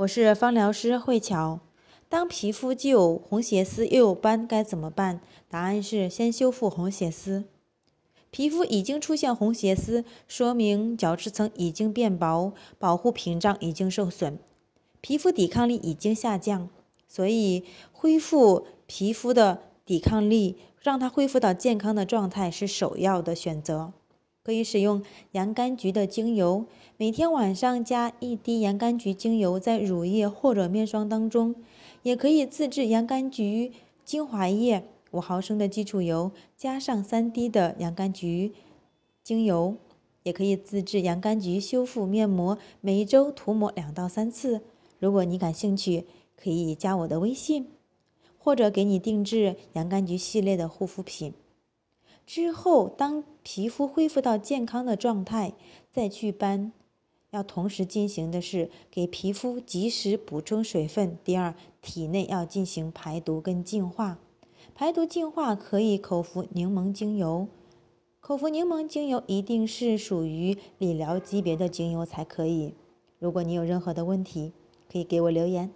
我是芳疗师慧乔。当皮肤既有红血丝又有斑，该怎么办？答案是先修复红血丝。皮肤已经出现红血丝，说明角质层已经变薄，保护屏障已经受损，皮肤抵抗力已经下降。所以，恢复皮肤的抵抗力，让它恢复到健康的状态是首要的选择。可以使用洋甘菊的精油，每天晚上加一滴洋甘菊精油在乳液或者面霜当中，也可以自制洋甘菊精华液。五毫升的基础油加上三滴的洋甘菊精油，也可以自制洋甘菊修复面膜，每一周涂抹两到三次。如果你感兴趣，可以加我的微信，或者给你定制洋甘菊系列的护肤品。之后，当皮肤恢复到健康的状态，再祛斑。要同时进行的是给皮肤及时补充水分。第二，体内要进行排毒跟净化。排毒净化可以口服柠檬精油，口服柠檬精油一定是属于理疗级别的精油才可以。如果你有任何的问题，可以给我留言。